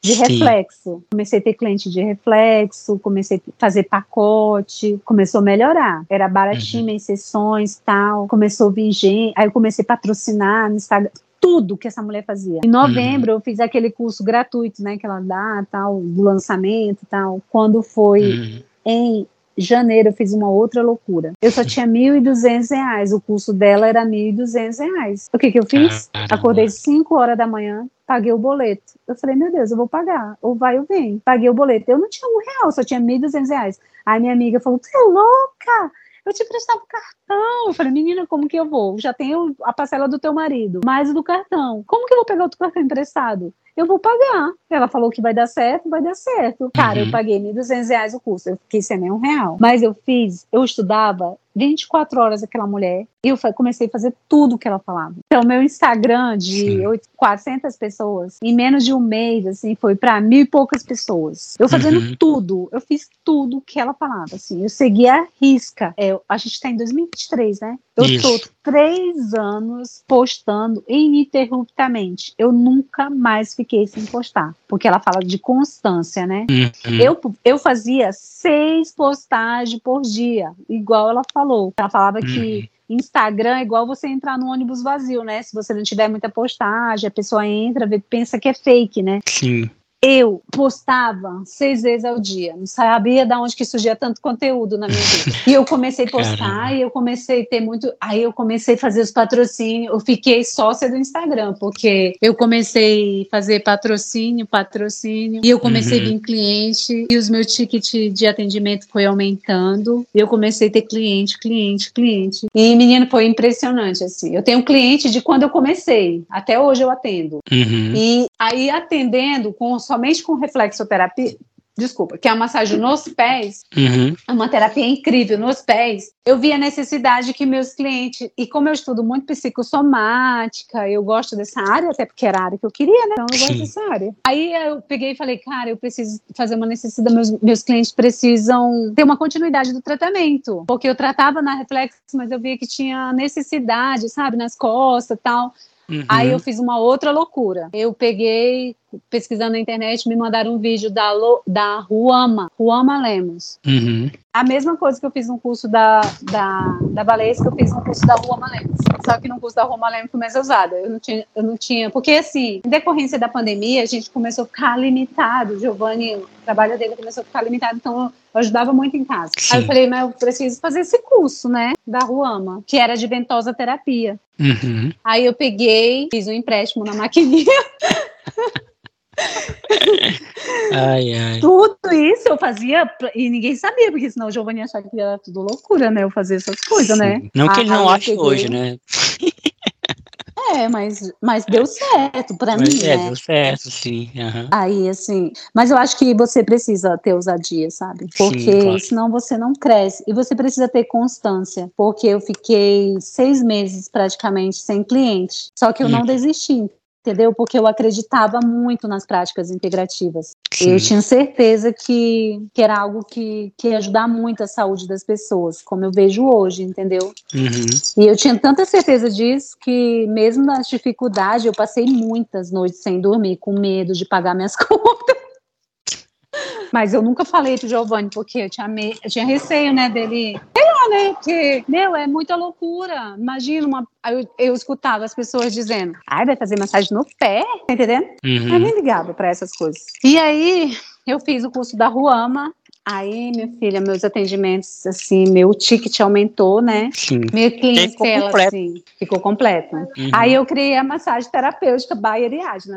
De Sim. reflexo. Comecei a ter cliente de reflexo, comecei a fazer pacote, começou a melhorar. Era baratinho uhum. em sessões tal, começou a vir gente, aí eu comecei a patrocinar no Instagram tudo que essa mulher fazia. Em novembro uhum. eu fiz aquele curso gratuito, né, que ela dá, tal, do lançamento, tal. Quando foi uhum. em janeiro eu fiz uma outra loucura. Eu só tinha R$ 1.200, o curso dela era R$ 1.200. O que que eu fiz? Caramba. Acordei 5 horas da manhã, paguei o boleto. Eu falei, meu Deus, eu vou pagar. Ou vai ou vem. Paguei o boleto. Eu não tinha um real, só tinha R$ 1.200. Aí minha amiga falou, você é louca? Eu te prestava o cartão. Eu falei, menina, como que eu vou? Já tenho a parcela do teu marido, mais do cartão. Como que eu vou pegar outro cartão emprestado? Eu vou pagar. Ela falou que vai dar certo, vai dar certo. Cara, uhum. eu paguei R$ 1.200 o curso. Eu fiquei sem nenhum real. Mas eu fiz, eu estudava 24 horas aquela mulher e eu comecei a fazer tudo que ela falava. Então, meu Instagram de 8, 400 pessoas, em menos de um mês, assim, foi para mil e poucas pessoas. Eu fazendo uhum. tudo, eu fiz tudo que ela falava, assim, eu seguia a risca. É, a gente tá em 2023, né? Eu estou três anos postando ininterruptamente. Eu nunca mais fiquei sem postar, porque ela fala de constância, né? Uhum. Eu, eu fazia seis postagens por dia, igual ela falou. Ela falava uhum. que Instagram é igual você entrar no ônibus vazio, né? Se você não tiver muita postagem, a pessoa entra, pensa que é fake, né? Sim eu postava seis vezes ao dia. Não sabia de onde que surgia tanto conteúdo na minha vida. E eu comecei a postar, Caramba. e eu comecei a ter muito. Aí eu comecei a fazer os patrocínios. Eu fiquei sócia do Instagram, porque eu comecei a fazer patrocínio, patrocínio, e eu comecei uhum. a vir cliente, e os meus tickets de atendimento foi aumentando. E eu comecei a ter cliente, cliente, cliente. E, menino, foi impressionante, assim. Eu tenho cliente de quando eu comecei, até hoje eu atendo. Uhum. E aí, atendendo com os somente com reflexoterapia, desculpa, que é a massagem nos pés, uhum. é uma terapia incrível nos pés, eu vi a necessidade que meus clientes, e como eu estudo muito psicossomática, eu gosto dessa área, até porque era a área que eu queria, né? Então eu gosto Sim. dessa área. Aí eu peguei e falei, cara, eu preciso fazer uma necessidade, meus, meus clientes precisam ter uma continuidade do tratamento, porque eu tratava na reflexo, mas eu via que tinha necessidade, sabe, nas costas e tal. Uhum. Aí eu fiz uma outra loucura. Eu peguei, pesquisando na internet, me mandaram um vídeo da, da Ruama, Ruama Lemos. Uhum. A mesma coisa que eu fiz no curso da, da, da Valesca, eu fiz no curso da Ruama Lemos. Só que no curso da Ruama Lemos foi mais ousada. Eu não, tinha, eu não tinha. Porque, assim, em decorrência da pandemia, a gente começou a ficar limitado. O Giovanni, o trabalho dele começou a ficar limitado, então eu ajudava muito em casa. Sim. Aí eu falei, mas eu preciso fazer esse curso, né, da Ruama, que era de ventosa terapia. Uhum. Aí eu peguei, fiz um empréstimo na maquininha. ai, ai. Tudo isso eu fazia e ninguém sabia, porque senão o Giovanni achava que era tudo loucura, né? Eu fazer essas coisas, né? Sim. né? Não que ele não ache hoje, né? É, mas, mas deu certo para mim. É, né? deu certo, sim. Uhum. Aí, assim, mas eu acho que você precisa ter ousadia, sabe? Porque sim, claro. senão você não cresce. E você precisa ter constância. Porque eu fiquei seis meses praticamente sem cliente. Só que eu não uhum. desisti entendeu? Porque eu acreditava muito nas práticas integrativas. Sim. Eu tinha certeza que, que era algo que, que ia ajudar muito a saúde das pessoas, como eu vejo hoje, entendeu? Uhum. E eu tinha tanta certeza disso que, mesmo nas dificuldades, eu passei muitas noites sem dormir, com medo de pagar minhas contas. Mas eu nunca falei pro Giovanni, porque eu tinha, me... eu tinha receio, né, dele. Sei né? Porque, meu, é muita loucura. Imagina uma. Eu, eu escutava as pessoas dizendo, ai, vai fazer massagem no pé, tá entendendo? Uhum. Eu nem ligava pra essas coisas. E aí, eu fiz o curso da Ruama, Aí, minha filha, meus atendimentos, assim, meu ticket aumentou, né? Sim. Minha clientela, assim, ficou completa. Uhum. Aí eu criei a massagem terapêutica Bayer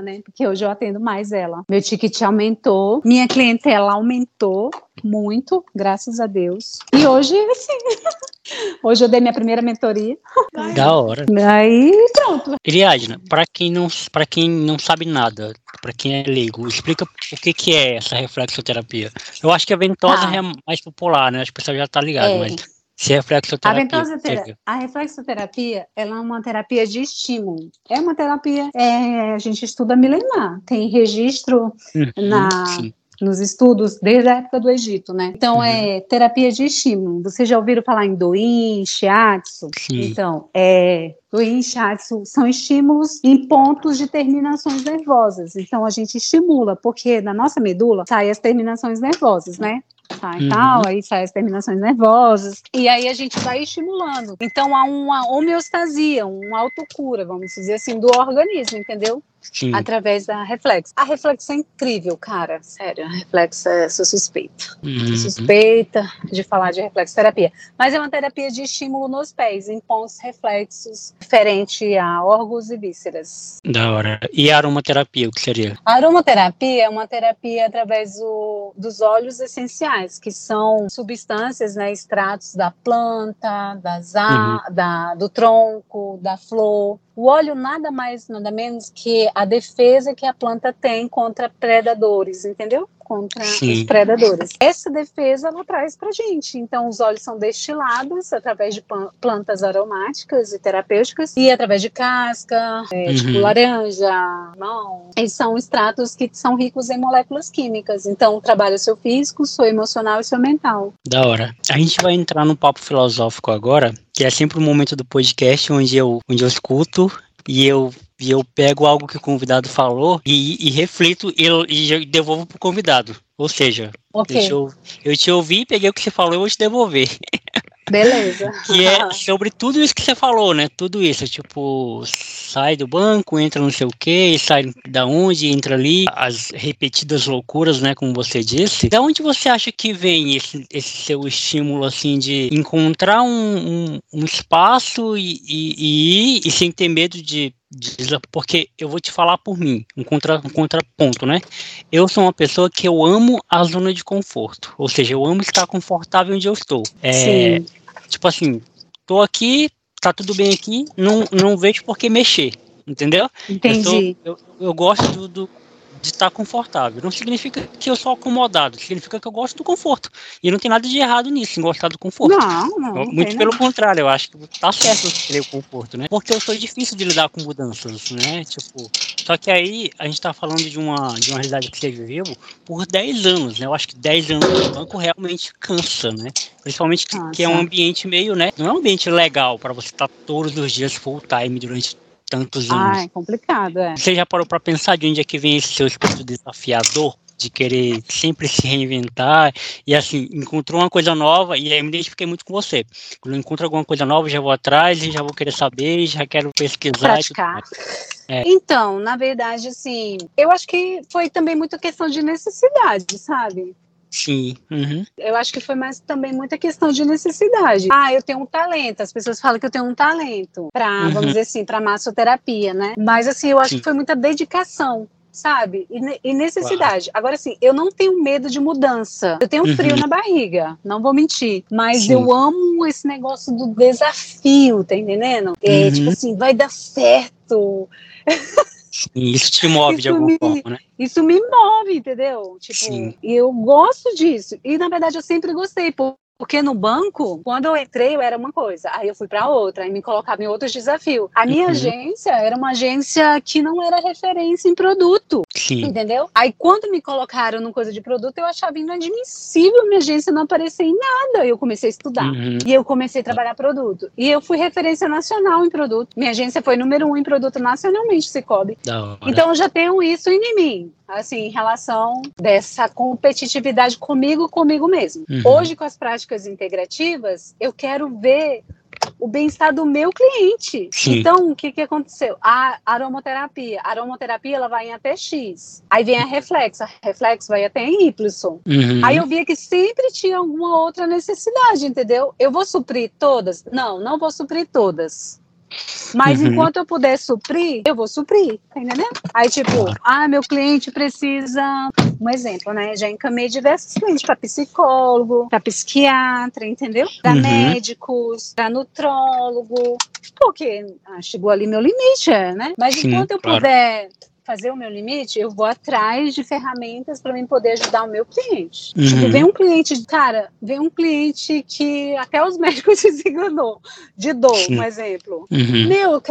né? Porque hoje eu atendo mais ela. Meu ticket aumentou, minha clientela aumentou muito, graças a Deus. E hoje, assim, hoje eu dei minha primeira mentoria. Da hora. Aí, pronto. Iriadna, para quem não, para quem não sabe nada, para quem é leigo, explica o que que é essa reflexoterapia. Eu acho que a ventosa ah. é mais popular, né? Acho que o pessoal já tá ligado, é. mas se é reflexoterapia. A, a reflexoterapia ela é uma terapia de estímulo. É uma terapia, é, a gente estuda milenar. Tem registro uhum, na, sim nos estudos desde a época do Egito, né? Então uhum. é terapia de estímulo. Vocês já ouviram falar em Doin, Shiatsu? Sim. Então, é Doin Shiatsu são estímulos em pontos de terminações nervosas. Então a gente estimula, porque na nossa medula saem as terminações nervosas, né? Sai uhum. tal, aí sai as terminações nervosas, e aí a gente vai estimulando. Então há uma homeostasia, uma autocura, vamos dizer assim, do organismo, entendeu? Sim. através da reflexo. A reflexo é incrível, cara. Sério, a reflexo é sou suspeita. Uhum. Suspeita de falar de reflexoterapia. Mas é uma terapia de estímulo nos pés, em pontos reflexos, diferente a órgãos e vísceras. Da hora. E a aromaterapia, o que seria? A aromaterapia é uma terapia através do, dos óleos essenciais, que são substâncias, né, extratos da planta, das uhum. da, do tronco, da flor. O óleo nada mais, nada menos que a defesa que a planta tem contra predadores, entendeu? Contra Sim. os predadores. Essa defesa ela traz pra gente. Então, os óleos são destilados através de plantas aromáticas e terapêuticas e através de casca, é, uhum. tipo laranja, mão. Eles são extratos que são ricos em moléculas químicas. Então, trabalha o seu físico, seu emocional e seu mental. Da hora. A gente vai entrar no papo filosófico agora, que é sempre o um momento do podcast onde eu, onde eu escuto e eu e eu pego algo que o convidado falou e, e reflito e, e devolvo pro convidado. Ou seja, okay. eu, eu te ouvi, peguei o que você falou e vou te devolver. Beleza. que é sobre tudo isso que você falou, né? Tudo isso, tipo, sai do banco, entra não sei o que, sai da onde, entra ali, as repetidas loucuras, né? Como você disse. Da onde você acha que vem esse, esse seu estímulo, assim, de encontrar um, um, um espaço e, e, e ir e sem ter medo de porque eu vou te falar por mim, um, contra, um contraponto, né? Eu sou uma pessoa que eu amo a zona de conforto, ou seja, eu amo estar confortável onde eu estou. É, Sim tipo assim, tô aqui, tá tudo bem aqui, não, não vejo por que mexer, entendeu? Entendi. Eu, eu, eu gosto do, do de estar confortável. Não significa que eu sou acomodado, significa que eu gosto do conforto. E não tem nada de errado nisso, em gostar do conforto. Não, não. Muito pelo não. contrário, eu acho que tá certo você querer o conforto, né? Porque eu sou difícil de lidar com mudanças, né? Tipo, só que aí a gente tá falando de uma, de uma realidade que você viveu por 10 anos, né? Eu acho que 10 anos no banco realmente cansa, né? Principalmente que, que é um ambiente meio, né? Não é um ambiente legal para você estar tá todos os dias full time durante tantos anos. Ah, é complicado, é. Você já parou para pensar de onde é que vem esse seu espírito desafiador? De querer sempre se reinventar e assim, encontrou uma coisa nova e aí me identifiquei muito com você. Quando eu encontro alguma coisa nova, já vou atrás e já vou querer saber, já quero pesquisar. Praticar. É. Então, na verdade, assim, eu acho que foi também muito questão de necessidade, sabe? Sim. Uhum. Eu acho que foi mais também muita questão de necessidade. Ah, eu tenho um talento. As pessoas falam que eu tenho um talento para, uhum. vamos dizer assim, para massoterapia, né? Mas assim, eu acho Sim. que foi muita dedicação sabe? E, e necessidade. Claro. Agora, assim, eu não tenho medo de mudança. Eu tenho frio uhum. na barriga, não vou mentir. Mas Sim. eu amo esse negócio do desafio, tá entendendo? É, uhum. tipo assim, vai dar certo. isso te move isso de alguma me, forma, né? Isso me move, entendeu? Tipo, Sim. eu gosto disso. E na verdade eu sempre gostei, porque no banco, quando eu entrei, eu era uma coisa, aí eu fui para outra, aí me colocava em outros desafios. A minha uhum. agência era uma agência que não era referência em produto, Sim. entendeu? Aí quando me colocaram numa coisa de produto, eu achava inadmissível minha agência não aparecer em nada. Eu comecei a estudar uhum. e eu comecei a trabalhar produto. E eu fui referência nacional em produto. Minha agência foi número um em produto nacionalmente, Cicobi. Então eu já tenho isso em mim assim, em relação dessa competitividade comigo, comigo mesmo. Uhum. Hoje, com as práticas integrativas, eu quero ver o bem-estar do meu cliente. Sim. Então, o que, que aconteceu? A aromoterapia. A aromoterapia ela vai em até X. Aí vem a reflexo. A reflexo vai até em Y. Uhum. Aí eu via que sempre tinha alguma outra necessidade, entendeu? Eu vou suprir todas? Não, não vou suprir todas. Mas uhum. enquanto eu puder suprir, eu vou suprir, tá entendendo? Aí, tipo, ah, meu cliente precisa. Um exemplo, né? Já encaminhei diversos clientes para psicólogo, para psiquiatra, entendeu? Para uhum. médicos, para nutrólogo. Porque ah, chegou ali meu limite, né? Mas Sim, enquanto eu claro. puder fazer o meu limite, eu vou atrás de ferramentas para mim poder ajudar o meu cliente. Uhum. Tipo, vem um cliente, cara, vem um cliente que até os médicos desenganou de dor, Sim. um exemplo. Uhum. Meu,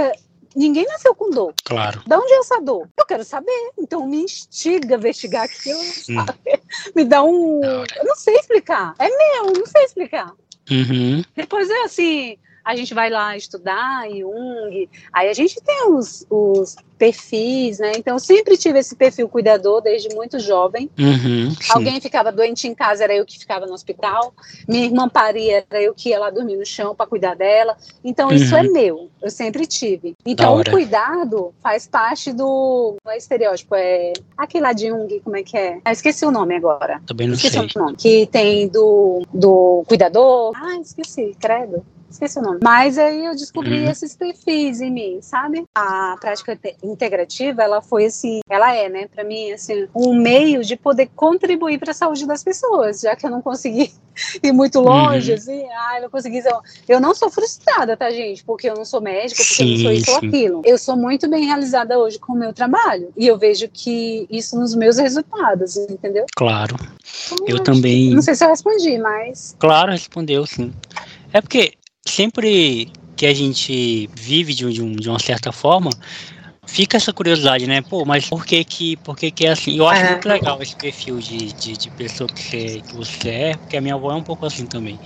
ninguém nasceu com dor. Claro. Da onde é essa dor? Eu quero saber. Então me instiga a investigar aquilo. Hum. Me dá um. Não, eu não sei explicar. É meu, não sei explicar. Uhum. Depois é assim a gente vai lá estudar Jung, aí a gente tem os, os perfis, né? Então, eu sempre tive esse perfil cuidador desde muito jovem. Uhum, Alguém ficava doente em casa, era eu que ficava no hospital. Minha irmã paria, era eu que ia lá dormir no chão para cuidar dela. Então, uhum. isso é meu, eu sempre tive. Então, o cuidado faz parte do. Não é estereótipo, é. Aquele lá de Jung, como é que é? Ah, esqueci o nome agora. Também não esqueci sei. o nome. Que tem do, do cuidador. Ah, esqueci, credo. Esqueci o nome. Mas aí eu descobri uhum. esses perfis em mim, sabe? A prática integrativa, ela foi assim, ela é, né, para mim, assim, um meio de poder contribuir para a saúde das pessoas, já que eu não consegui ir muito longe, uhum. assim, ah, eu não consegui. Eu não sou frustrada, tá, gente? Porque eu não sou médica, porque sim, eu não sou isso ou aquilo. Eu sou muito bem realizada hoje com o meu trabalho. E eu vejo que isso nos meus resultados, entendeu? Claro. Então, eu também. Não sei se eu respondi, mas. Claro, respondeu, sim. É porque sempre que a gente vive de, um, de uma certa forma, fica essa curiosidade, né? Pô, mas por que que, por que, que é assim? Eu acho é. muito legal esse perfil de, de, de pessoa que você, que você é, porque a minha avó é um pouco assim também.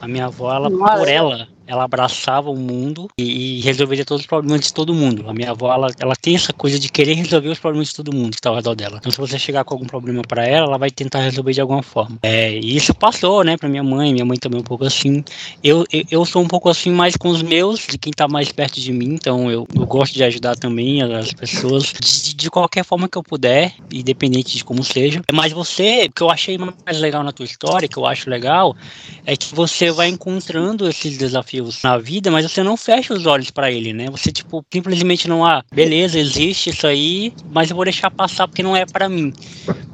A minha avó, ela, por ela, ela abraçava o mundo e, e, resolveria todos os problemas de todo mundo. A minha avó, ela, ela tem essa coisa de querer resolver os problemas de todo mundo que está ao redor dela. Então, se você chegar com algum problema para ela, ela vai tentar resolver de alguma forma. É, e isso passou, né, para minha mãe. Minha mãe também é um pouco assim. Eu, eu, eu, sou um pouco assim mais com os meus, de quem está mais perto de mim. Então, eu, eu gosto de ajudar também as pessoas de, de qualquer forma que eu puder, independente de como seja. Mas você, o que eu achei mais legal na tua história, que eu acho legal, é que você vai encontrando esses desafios na vida, mas você não fecha os olhos para ele, né? Você, tipo, simplesmente não, ah, beleza, existe isso aí, mas eu vou deixar passar porque não é para mim.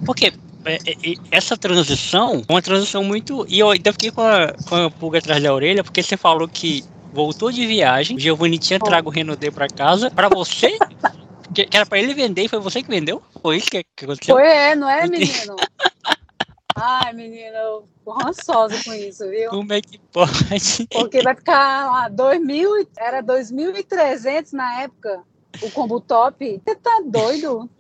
Porque é, é, essa transição, uma transição muito. E eu ainda fiquei com a, com a pulga atrás da orelha, porque você falou que voltou de viagem, o Giovanni tinha trago o Renault D pra casa, para você. que, era para ele vender e foi você que vendeu? Foi isso que, que aconteceu? Foi, é, não é, menino? Ai, menina, eu tô rançosa com isso, viu? Como é que pode? Porque vai ficar lá, 2000, era 2.300 na época, o combo top. Você tá doido?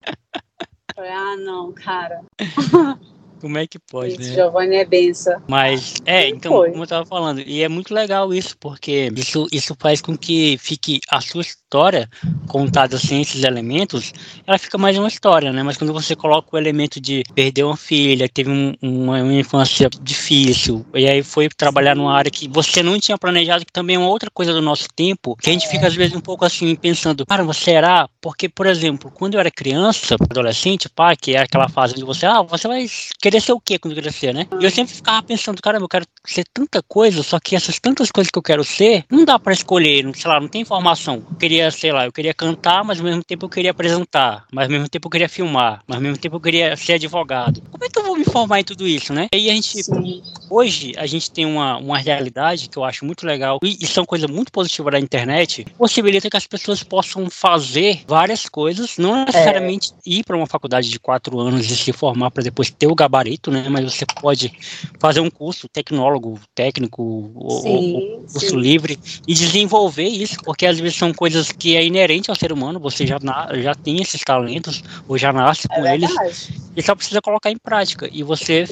Falei, ah, não, cara. Como é que pode, isso, né? Giovanni é benção. Mas, é, então, Foi. como eu tava falando, e é muito legal isso, porque isso, isso faz com que fique a sua história contada sem esses elementos, ela fica mais uma história, né? Mas quando você coloca o elemento de perder uma filha, teve um, uma, uma, infância difícil, e aí foi trabalhar numa área que você não tinha planejado, que também é uma outra coisa do nosso tempo, que a gente fica às vezes um pouco assim pensando, cara, será? Porque, por exemplo, quando eu era criança, adolescente, pá, que é aquela fase onde você, ah, você vai querer ser o quê quando crescer, né? E eu sempre ficava pensando, caramba, eu quero ser tanta coisa, só que essas tantas coisas que eu quero ser, não dá para escolher, sei lá, não tem informação. Eu queria queria, sei lá, eu queria cantar, mas ao mesmo tempo eu queria apresentar, mas ao mesmo tempo eu queria filmar, mas ao mesmo tempo eu queria ser advogado. Como é que eu vou me formar em tudo isso, né? E aí a gente, Sim. hoje, a gente tem uma, uma realidade que eu acho muito legal, e isso é uma coisa muito positiva da internet, possibilita que as pessoas possam fazer várias coisas, não necessariamente é. ir para uma faculdade de quatro anos e se formar para depois ter o gabarito, né? Mas você pode fazer um curso tecnólogo, técnico, sim, ou, curso sim. livre e desenvolver isso, porque às vezes são coisas que é inerente ao ser humano, você já, já tem esses talentos, ou já nasce com é eles, e só precisa colocar em prática. E você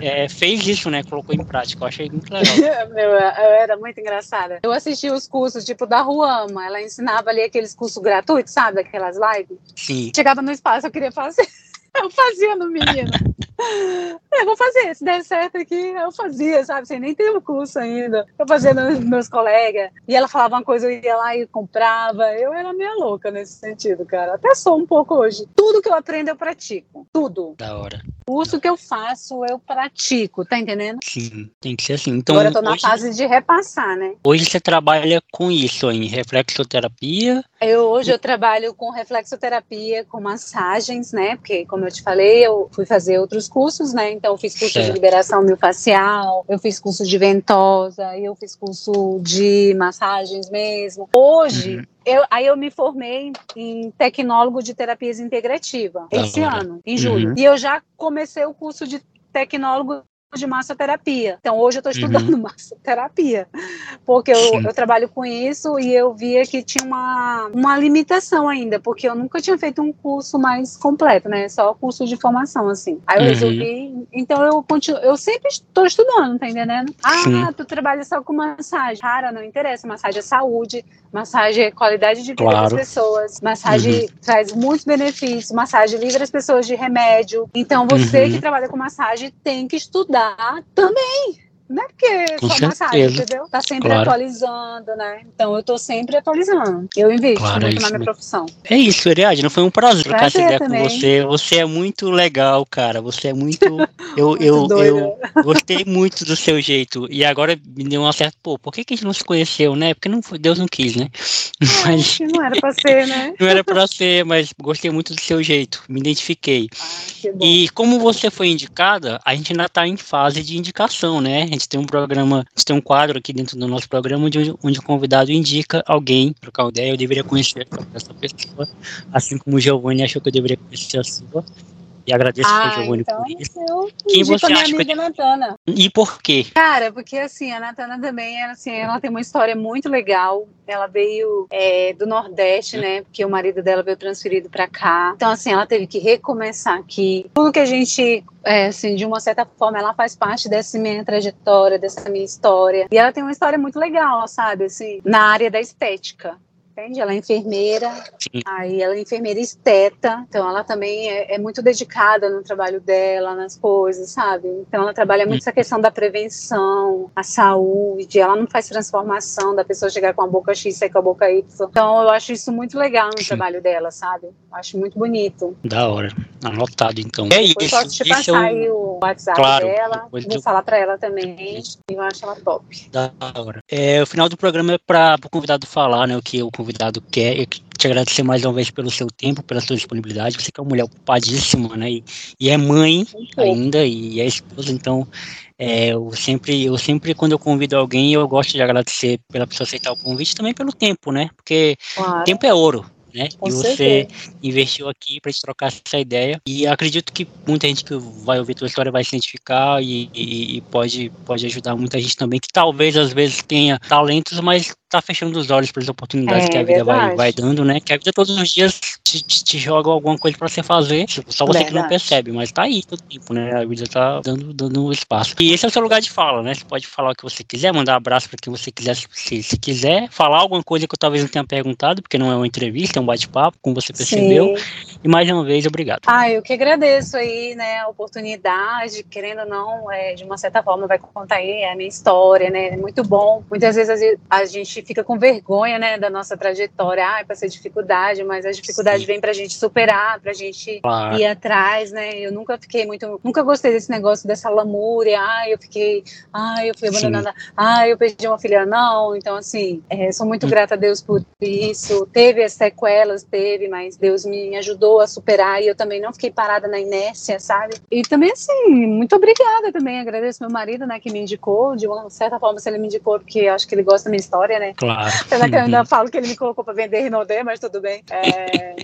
é, fez isso, né? Colocou em prática. Eu achei muito legal. Meu, eu era muito engraçada. Eu assisti os cursos, tipo, da Ruama, ela ensinava ali aqueles cursos gratuitos, sabe? Aquelas lives. Sim. Chegava no espaço, eu queria fazer. Eu fazia no menino. Eu vou fazer, se der certo aqui, eu fazia, sabe? Sem nem ter o curso ainda. Eu fazia nos meus colegas. E ela falava uma coisa, eu ia lá e comprava. Eu era meio louca nesse sentido, cara. Até sou um pouco hoje. Tudo que eu aprendo, eu pratico. Tudo. Da hora. O curso que eu faço, eu pratico, tá entendendo? Sim, tem que ser assim. Então, Agora eu tô na hoje, fase de repassar, né? Hoje você trabalha com isso, em reflexoterapia? Eu, hoje eu trabalho com reflexoterapia, com massagens, né? Porque, como eu te falei, eu fui fazer outros cursos, né? Então, eu fiz curso certo. de liberação miofascial, eu fiz curso de ventosa, eu fiz curso de massagens mesmo. Hoje, uhum. Eu, aí eu me formei em tecnólogo de terapias integrativa esse ano, em julho. Uhum. E eu já comecei o curso de tecnólogo de massoterapia. Então, hoje eu estou estudando uhum. massoterapia, porque eu, eu, trabalho com isso e eu via que tinha uma, uma limitação ainda, porque eu nunca tinha feito um curso mais completo, né? Só curso de formação, assim. Aí eu uhum. resolvi, então eu continuo, eu sempre estou estudando, tá entendendo? Ah, Sim. tu trabalha só com massagem. Cara, não interessa, massagem é saúde, massagem é qualidade de vida claro. das pessoas, massagem uhum. traz muitos benefícios, massagem livra as pessoas de remédio. Então, você uhum. que trabalha com massagem tem que estudar também Não é porque Com só certeza. entendeu? Tá sempre Claro. atualizando, né? Então eu tô sempre atualizando. Eu invisto Claro, é muito isso na minha profissão. É isso, Ariadne, foi um prazer trocar essa ideia com também. você. Você é muito legal, cara. Você é muito. Eu, Muito eu, doida. eu gostei muito do seu jeito. E agora me deu uma certa. Pô, por que, que a gente não se conheceu, né? Porque não Deus não quis, né? Mas não era pra ser, né? não era pra ser, mas gostei muito do seu jeito. Me identifiquei. Ah. E como você foi indicada, a gente ainda está em fase de indicação, né? A gente tem um programa, a gente tem um quadro aqui dentro do nosso programa onde, onde o convidado indica alguém, trocar ideia, eu deveria conhecer essa pessoa, assim como o Giovanni achou que eu deveria conhecer a sua. E agradeço ao Ah, Giovanni então por isso. eu Quem você minha acha que- amiga Natana. E por quê? Cara, porque assim, a Natana também, assim, ela tem uma história muito legal. Ela veio é, do Nordeste, né? Porque o marido dela veio transferido pra cá. Então, assim, ela teve que recomeçar aqui. Tudo que a gente, é, assim, de uma certa forma, ela faz parte dessa minha trajetória, dessa minha história. E ela tem uma história muito legal, sabe? Assim, na área da estética. Entende? Ela é enfermeira, Sim. aí ela é enfermeira esteta, então ela também é, é muito dedicada no trabalho dela, nas coisas, sabe? Então ela trabalha muito essa questão da prevenção, a saúde, ela não faz transformação da pessoa chegar com a boca X e sair com a boca Y. Então eu acho isso muito legal no Sim. trabalho dela, sabe? Eu acho muito bonito. Da hora. Anotado, então. É isso. posso te Isso é passar um- aí o WhatsApp Claro, dela, vou falar pra ela também, eu acho ela top. Da hora. É, o final do programa é para o convidado falar, né, o que o convidado quer. Eu te agradecer mais uma vez pelo seu tempo, pela sua disponibilidade. Você que é uma mulher ocupadíssima, né, e, e é mãe ainda e é esposa, então é, eu sempre, eu sempre quando eu convido alguém, eu gosto de agradecer pela pessoa aceitar o convite, também pelo tempo, né, porque Claro, tempo é ouro. Né? com e você certeza. investiu aqui para trocar essa ideia. E acredito que muita gente que vai ouvir tua história vai se identificar e, e- e pode, pode ajudar muita gente também, que talvez às vezes tenha talentos, mas tá fechando os olhos para as oportunidades É, que a vida vai, verdade. vai dando, né? Que a vida todos os dias te, te, joga alguma coisa para você fazer, tipo, só você que não Verdade. percebe, mas tá aí todo tempo, né? A vida tá dando, dando espaço. E esse é o seu lugar de fala, né? Você pode falar o que você quiser, mandar abraço para quem você quiser, se, se, se quiser, falar alguma coisa que eu talvez não tenha perguntado, porque não é uma entrevista, é um bate-papo, como você percebeu. Sim. E mais uma vez, obrigado. Ah, eu que agradeço aí, né, a oportunidade, querendo ou não, é, de uma certa forma vai contar aí a minha história, né, é muito bom. Muitas vezes a gente- gente fica com vergonha, né, da nossa trajetória, ah, passei dificuldade, mas a dificuldade Sim. vem pra gente superar, pra gente Claro. ir atrás, né, eu nunca fiquei muito, nunca gostei desse negócio, dessa lamúria, ah, eu fiquei, ah, eu fui Sim. abandonada, ah, eu perdi uma filha, não, então assim, é, sou muito Hum. grata a Deus por isso, teve as sequelas, teve, mas Deus me ajudou a superar e eu também não fiquei parada na inércia, sabe? E também, assim, muito obrigada também, agradeço meu marido, né, que me indicou, de uma certa forma, se ele me indicou, porque acho que ele gosta da minha história, né? Claro. Apesar que eu ainda Uhum. falo que ele me colocou para vender Rinodê, mas tudo bem. É,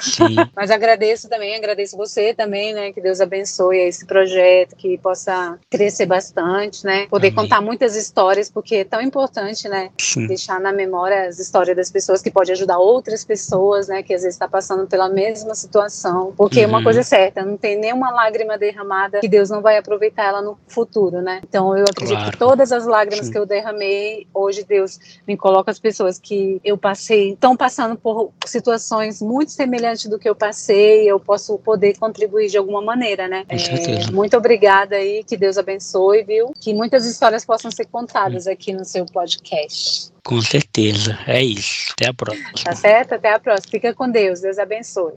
Sim. mas agradeço também, agradeço você também, né? Que Deus abençoe esse projeto, que possa crescer bastante, né? Poder Amém. contar muitas histórias, porque é tão importante, né? Sim. Deixar na memória as histórias das pessoas que pode ajudar outras pessoas, né? Que às vezes está passando pela mesma situação. Porque uma Uhum. coisa é certa, não tem nenhuma lágrima derramada que Deus não vai aproveitar ela no futuro, né? Então eu acredito Claro. que todas as lágrimas Sim. que eu derramei, hoje Deus me coloca as pessoas que eu passei, estão passando por situações muito semelhantes do que eu passei, eu posso poder contribuir de alguma maneira, né? Com certeza. muito obrigada aí, que Deus abençoe, viu? Que muitas histórias possam ser contadas aqui no seu podcast. Com certeza. É isso. Até a próxima. Tá certo? Até a próxima. Fica com Deus. Deus abençoe.